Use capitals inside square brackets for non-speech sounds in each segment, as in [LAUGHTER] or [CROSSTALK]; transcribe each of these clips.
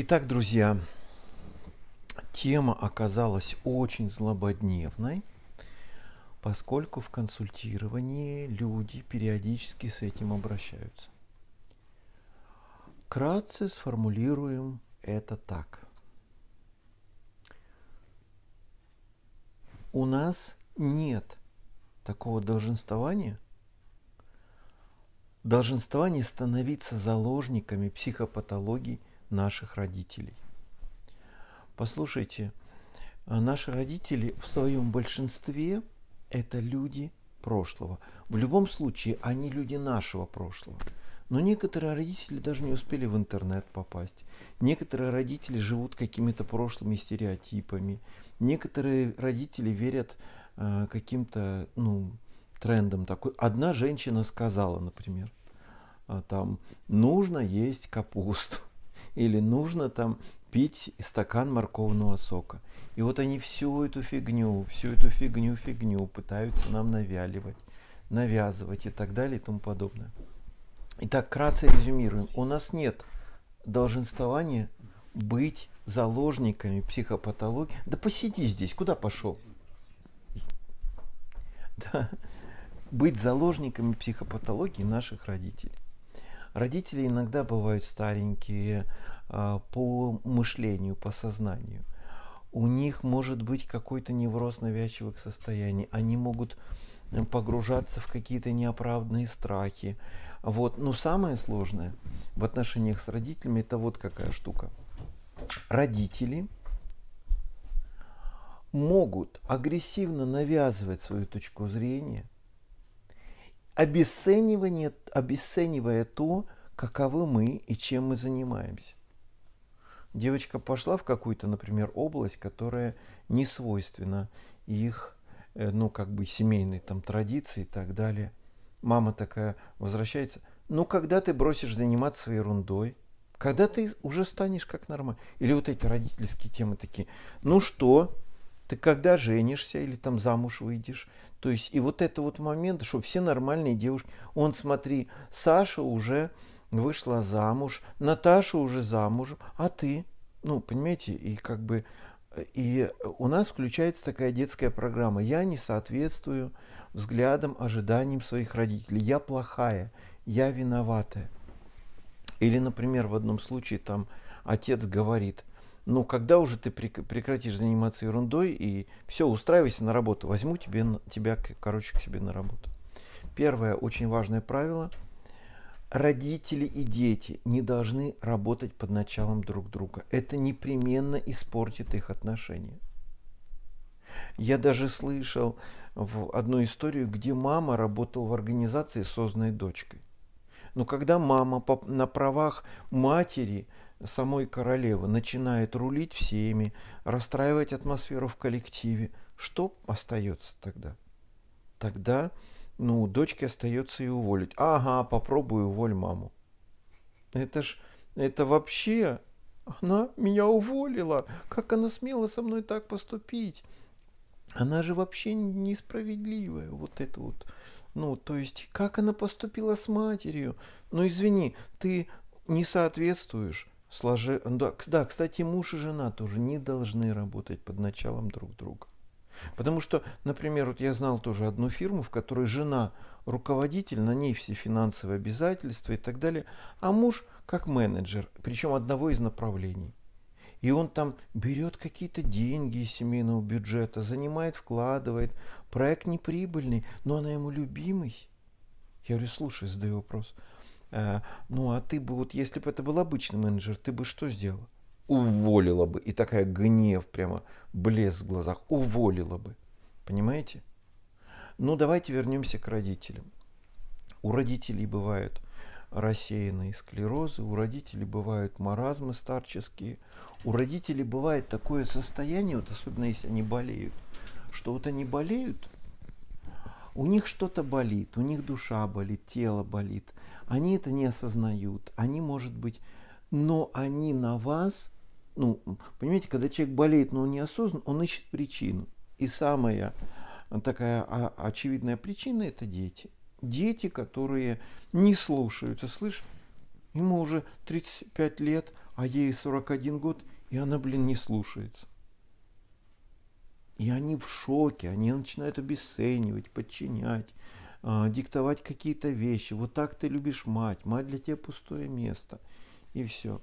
Итак, друзья, тема оказалась очень злободневной, поскольку в консультировании люди периодически с этим обращаются. Кратце сформулируем это так. У нас нет такого долженствования, долженствования становиться заложниками психопатологий наших родителей. Послушайте, а наши родители в своем большинстве это люди прошлого. В любом случае, они люди нашего прошлого. Но некоторые родители даже не успели в интернет попасть. Некоторые родители живут какими-то прошлыми стереотипами. Некоторые родители верят э, каким-то ну, трендам. Такой. Одна женщина сказала, например, э, там, нужно есть капусту или нужно там пить стакан морковного сока. И вот они всю эту фигню, всю эту фигню, фигню пытаются нам навяливать, навязывать и так далее и тому подобное. Итак, кратко резюмируем. У нас нет долженствования быть заложниками психопатологии. Да посиди здесь, куда пошел? [LAUGHS] Да. Быть заложниками психопатологии наших родителей. Родители иногда бывают старенькие по мышлению, по сознанию. У них может быть какой-то невроз навязчивых состояний. Они могут погружаться в какие-то неоправданные страхи. Вот. Но самое сложное в отношениях с родителями это вот какая штука. Родители могут агрессивно навязывать свою точку зрения – обесценивание, обесценивая то, каковы мы и чем мы занимаемся. Девочка пошла в какую-то, например, область, которая не свойственна их, э, ну, как бы семейной там традиции и так далее. Мама такая возвращается. Ну, когда ты бросишь заниматься своей ерундой? Когда ты уже станешь как нормально? Или вот эти родительские темы такие. Ну что, ты когда женишься или там замуж выйдешь. То есть и вот это вот момент, что все нормальные девушки, он смотри, Саша уже вышла замуж, Наташа уже замужем, а ты, ну, понимаете, и как бы, и у нас включается такая детская программа. Я не соответствую взглядам, ожиданиям своих родителей. Я плохая, я виноватая. Или, например, в одном случае там отец говорит, ну, когда уже ты прекратишь заниматься ерундой и все, устраивайся на работу, возьму тебе, тебя, короче, к себе на работу. Первое очень важное правило. Родители и дети не должны работать под началом друг друга. Это непременно испортит их отношения. Я даже слышал в одну историю, где мама работала в организации, созданной дочкой. Но когда мама на правах матери самой королевы начинает рулить всеми, расстраивать атмосферу в коллективе, что остается тогда? Тогда, ну, дочке остается и уволить. Ага, попробую уволь маму. Это ж, это вообще, она меня уволила. Как она смела со мной так поступить? Она же вообще несправедливая. Вот это вот. Ну, то есть, как она поступила с матерью? Ну, извини, ты не соответствуешь сложи... Да, кстати, муж и жена тоже не должны работать под началом друг друга. Потому что, например, вот я знал тоже одну фирму, в которой жена руководитель, на ней все финансовые обязательства и так далее, а муж как менеджер, причем одного из направлений. И он там берет какие-то деньги из семейного бюджета, занимает, вкладывает. Проект неприбыльный, но она ему любимый. Я говорю, слушай, задаю вопрос, Э, ну, а ты бы, вот если бы это был обычный менеджер, ты бы что сделала? Уволила бы. И такая гнев, прямо блеск в глазах. Уволила бы. Понимаете? Ну, давайте вернемся к родителям. У родителей бывают рассеянные склерозы, у родителей бывают маразмы старческие, у родителей бывает такое состояние, вот особенно если они болеют, что вот они болеют, у них что-то болит, у них душа болит, тело болит. Они это не осознают. Они, может быть, но они на вас, ну, понимаете, когда человек болеет, но он не осознан, он ищет причину. И самая такая очевидная причина – это дети. Дети, которые не слушаются, слышь, Ему уже 35 лет, а ей 41 год, и она, блин, не слушается. И они в шоке, они начинают обесценивать, подчинять, э, диктовать какие-то вещи. Вот так ты любишь мать, мать для тебя пустое место. И все.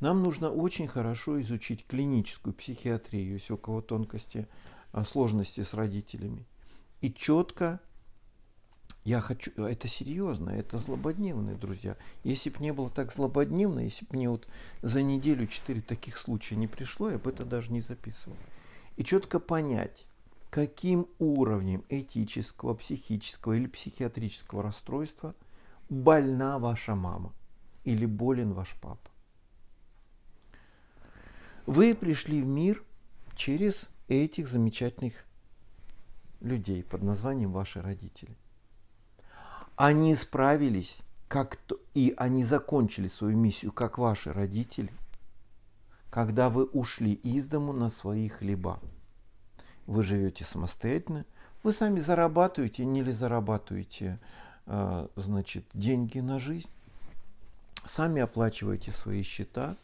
Нам нужно очень хорошо изучить клиническую психиатрию, если у кого тонкости, э, сложности с родителями. И четко я хочу, это серьезно, это злободневные, друзья. Если бы не было так злободневно, если бы мне вот за неделю четыре таких случая не пришло, я бы это даже не записывал и четко понять, каким уровнем этического, психического или психиатрического расстройства больна ваша мама или болен ваш папа. Вы пришли в мир через этих замечательных людей под названием ваши родители. Они справились, как то, и они закончили свою миссию, как ваши родители – когда вы ушли из дому на свои хлеба. Вы живете самостоятельно, вы сами зарабатываете не ли зарабатываете а, значит, деньги на жизнь, сами оплачиваете свои счета,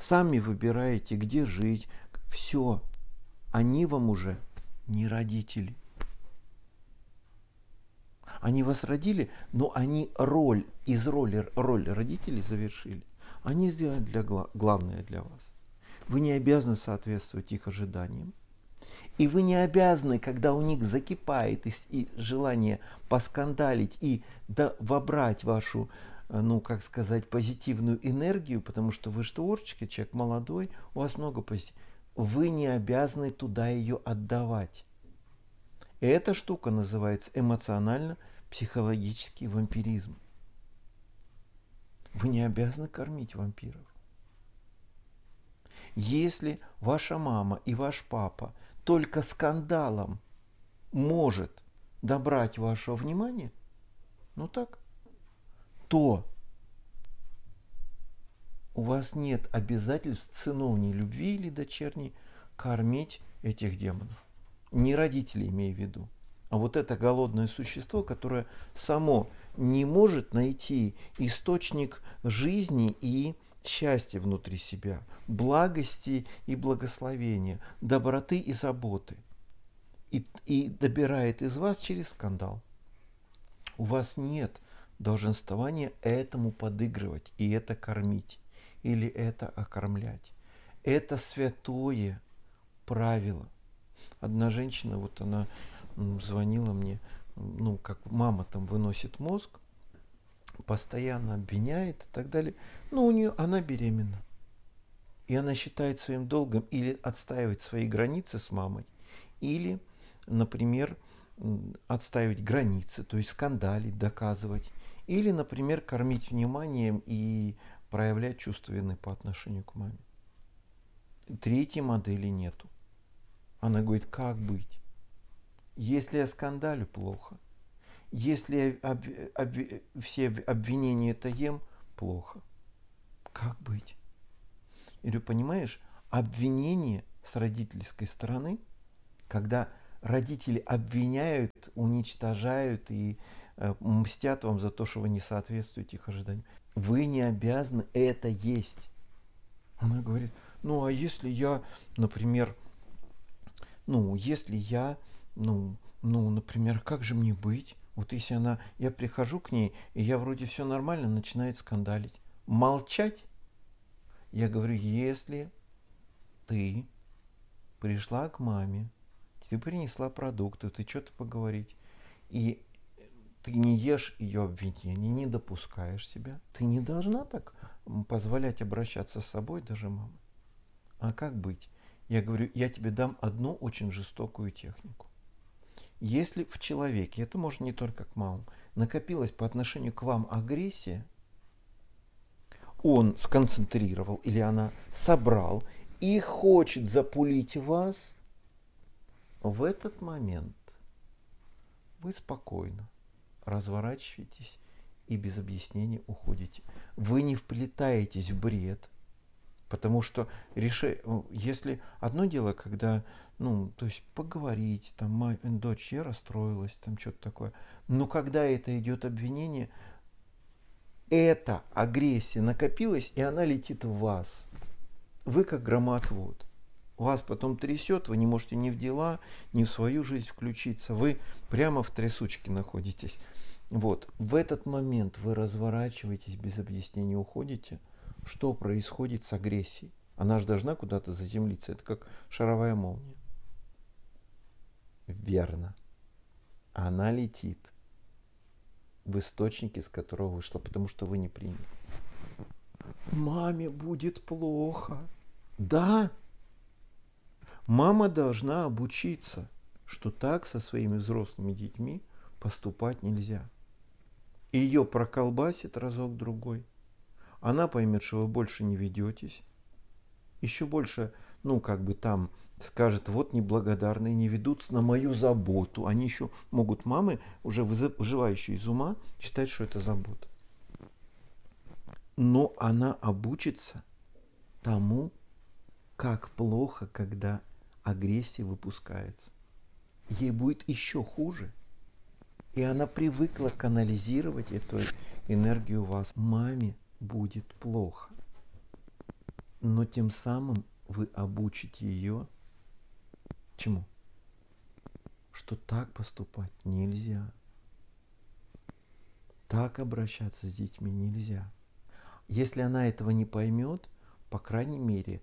сами выбираете, где жить. Все, они вам уже не родители. Они вас родили, но они роль, из роли, роль родителей завершили. Они сделали для, главное для вас. Вы не обязаны соответствовать их ожиданиям. И вы не обязаны, когда у них закипает и, и желание поскандалить и да, вобрать вашу, ну, как сказать, позитивную энергию, потому что вы же творческий человек, молодой, у вас много позитива. Вы не обязаны туда ее отдавать. И эта штука называется эмоционально-психологический вампиризм. Вы не обязаны кормить вампиров. Если ваша мама и ваш папа только скандалом может добрать вашего внимания, ну так, то у вас нет обязательств сыновней любви или дочерней кормить этих демонов. Не родители, имею в виду, а вот это голодное существо, которое само не может найти источник жизни и счастья внутри себя, благости и благословения, доброты и заботы. И, и добирает из вас через скандал. У вас нет долженствования этому подыгрывать и это кормить или это окормлять. Это святое правило. Одна женщина, вот она звонила мне, ну, как мама там выносит мозг, постоянно обвиняет и так далее. Но у нее она беременна. И она считает своим долгом или отстаивать свои границы с мамой, или, например, отстаивать границы, то есть скандалить, доказывать, или, например, кормить вниманием и проявлять чувство вины по отношению к маме. Третьей модели нету. Она говорит, как быть? Если я скандалю, плохо. Если я об, об, все обвинения это ем, плохо. Как быть? Или понимаешь, обвинение с родительской стороны, когда родители обвиняют, уничтожают и э, мстят вам за то, что вы не соответствуете их ожиданиям. Вы не обязаны это есть. Она говорит, ну а если я, например, ну если я ну, ну, например, как же мне быть? Вот если она, я прихожу к ней, и я вроде все нормально, начинает скандалить. Молчать? Я говорю, если ты пришла к маме, ты принесла продукты, ты что-то поговорить, и ты не ешь ее обвинения, не допускаешь себя, ты не должна так позволять обращаться с собой даже мама. А как быть? Я говорю, я тебе дам одну очень жестокую технику. Если в человеке, это может не только к мамам, накопилась по отношению к вам агрессия, он сконцентрировал или она собрал и хочет запулить вас, в этот момент вы спокойно разворачиваетесь и без объяснений уходите. Вы не вплетаетесь в бред, потому что реши, если одно дело, когда ну, то есть поговорить, там, мать, дочь, я расстроилась, там что-то такое. Но когда это идет обвинение, эта агрессия накопилась, и она летит в вас. Вы как громотвод. Вас потом трясет, вы не можете ни в дела, ни в свою жизнь включиться. Вы прямо в трясучке находитесь. Вот, в этот момент вы разворачиваетесь, без объяснения уходите. Что происходит с агрессией? Она же должна куда-то заземлиться. Это как шаровая молния. Верно. Она летит в источнике, с которого вышла, потому что вы не приняли. Маме будет плохо. Да. Мама должна обучиться, что так со своими взрослыми детьми поступать нельзя. И ее проколбасит разок-другой. Она поймет, что вы больше не ведетесь. Еще больше, ну, как бы там скажет, вот неблагодарные не ведутся на мою заботу. Они еще могут, мамы, уже выживающие из ума, считать, что это забота. Но она обучится тому, как плохо, когда агрессия выпускается. Ей будет еще хуже. И она привыкла канализировать эту энергию у вас. Маме будет плохо. Но тем самым вы обучите ее Чему? Что так поступать нельзя. Так обращаться с детьми нельзя. Если она этого не поймет, по крайней мере,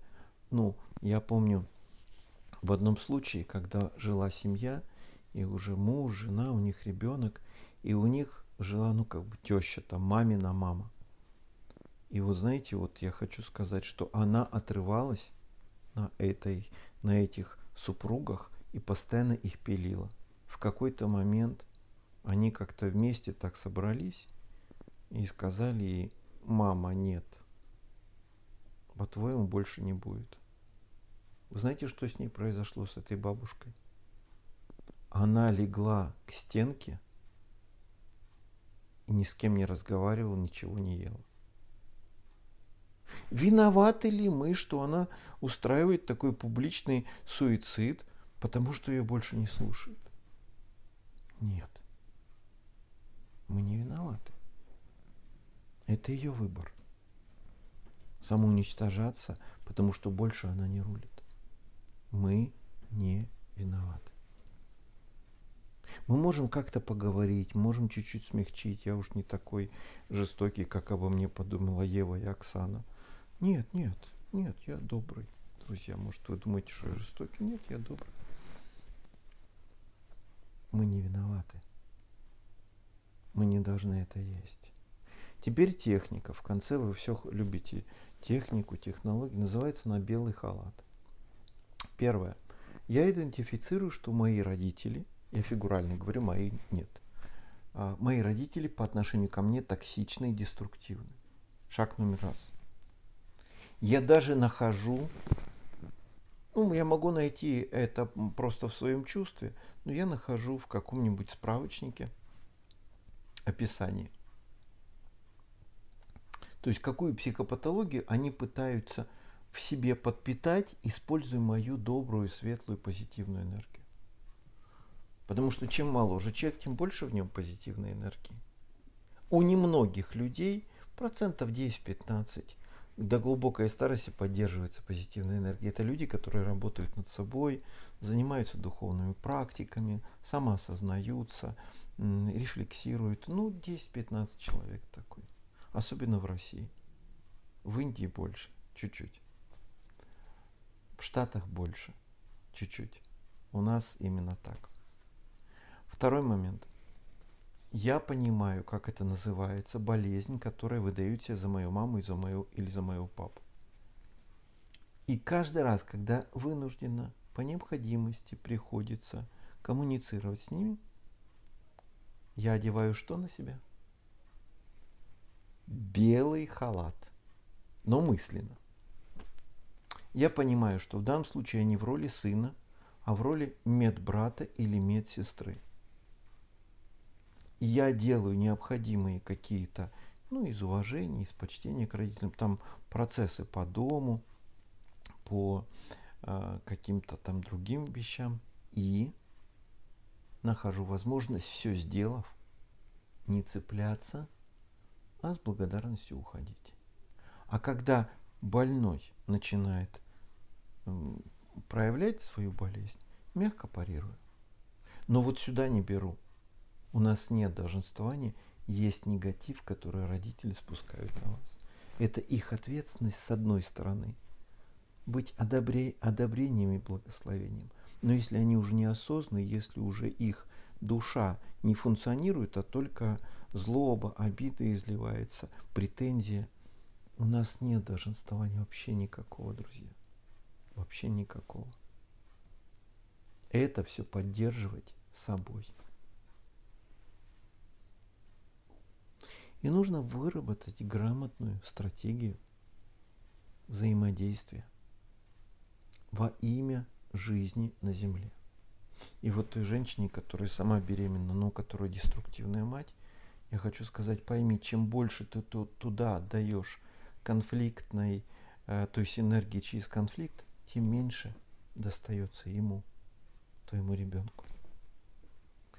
ну, я помню в одном случае, когда жила семья, и уже муж, жена, у них ребенок, и у них жила, ну, как бы теща, там, мамина мама. И вот знаете, вот я хочу сказать, что она отрывалась на, этой, на этих супругах и постоянно их пилила. В какой-то момент они как-то вместе так собрались и сказали ей, мама, нет, по-твоему больше не будет. Вы знаете, что с ней произошло, с этой бабушкой? Она легла к стенке и ни с кем не разговаривала, ничего не ела. Виноваты ли мы, что она устраивает такой публичный суицид, потому что ее больше не слушают? Нет. Мы не виноваты. Это ее выбор. Самоуничтожаться, потому что больше она не рулит. Мы не виноваты. Мы можем как-то поговорить, можем чуть-чуть смягчить. Я уж не такой жестокий, как обо мне подумала Ева и Оксана – нет, нет, нет, я добрый. Друзья, может, вы думаете, что я жестокий? Нет, я добрый. Мы не виноваты. Мы не должны это есть. Теперь техника. В конце вы все любите технику, технологию. Называется на белый халат. Первое. Я идентифицирую, что мои родители, я фигурально говорю, мои нет. А, мои родители по отношению ко мне токсичны и деструктивны. Шаг номер раз. Я даже нахожу, ну, я могу найти это просто в своем чувстве, но я нахожу в каком-нибудь справочнике описание. То есть какую психопатологию они пытаются в себе подпитать, используя мою добрую, светлую, позитивную энергию. Потому что чем моложе человек, тем больше в нем позитивной энергии. У немногих людей, процентов 10-15, до глубокой старости поддерживается позитивная энергия. Это люди, которые работают над собой, занимаются духовными практиками, самоосознаются, рефлексируют. Ну, 10-15 человек такой. Особенно в России. В Индии больше, чуть-чуть. Штатах больше, чуть-чуть. У нас именно так. Второй момент – я понимаю, как это называется, болезнь, которая выдают себе за мою маму и за мою, или за моего папу. И каждый раз, когда вынужденно, по необходимости приходится коммуницировать с ними, я одеваю что на себя? Белый халат, но мысленно. Я понимаю, что в данном случае я не в роли сына, а в роли медбрата или медсестры я делаю необходимые какие-то, ну, из уважения, из почтения к родителям, там процессы по дому, по э, каким-то там другим вещам, и нахожу возможность, все сделав, не цепляться а с благодарностью уходить. А когда больной начинает проявлять свою болезнь, мягко парирую. Но вот сюда не беру. У нас нет долженствования, есть негатив, который родители спускают на вас. Это их ответственность с одной стороны. Быть одобре, одобрением и благословением. Но если они уже неосознаны, если уже их душа не функционирует, а только злоба, обида изливается, претензия, у нас нет долженствования вообще никакого, друзья. Вообще никакого. Это все поддерживать собой. И нужно выработать грамотную стратегию взаимодействия во имя жизни на Земле. И вот той женщине, которая сама беременна, но у которой деструктивная мать, я хочу сказать, пойми, чем больше ты туда отдаешь конфликтной, э, то есть энергии через конфликт, тем меньше достается ему, твоему ребенку.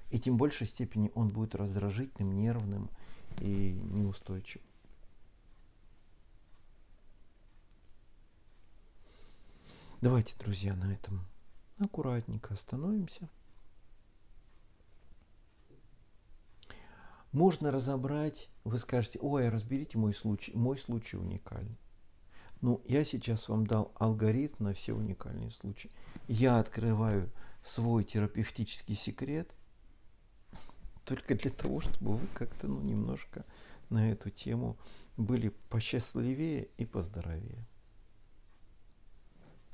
И тем большей степени он будет раздражительным, нервным и неустойчивым. Давайте, друзья, на этом аккуратненько остановимся. Можно разобрать, вы скажете, ой, разберите мой случай, мой случай уникальный. Ну, я сейчас вам дал алгоритм на все уникальные случаи. Я открываю свой терапевтический секрет только для того, чтобы вы как-то ну, немножко на эту тему были посчастливее и поздоровее.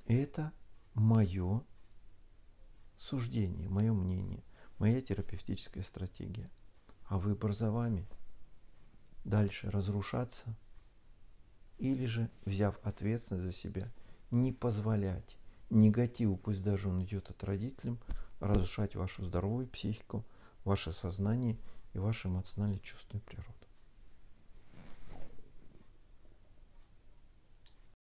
Это мое суждение, мое мнение, моя терапевтическая стратегия. А выбор за вами. Дальше разрушаться или же, взяв ответственность за себя, не позволять негативу, пусть даже он идет от родителей, разрушать вашу здоровую психику, ваше сознание и вашу эмоционально чувственную природу.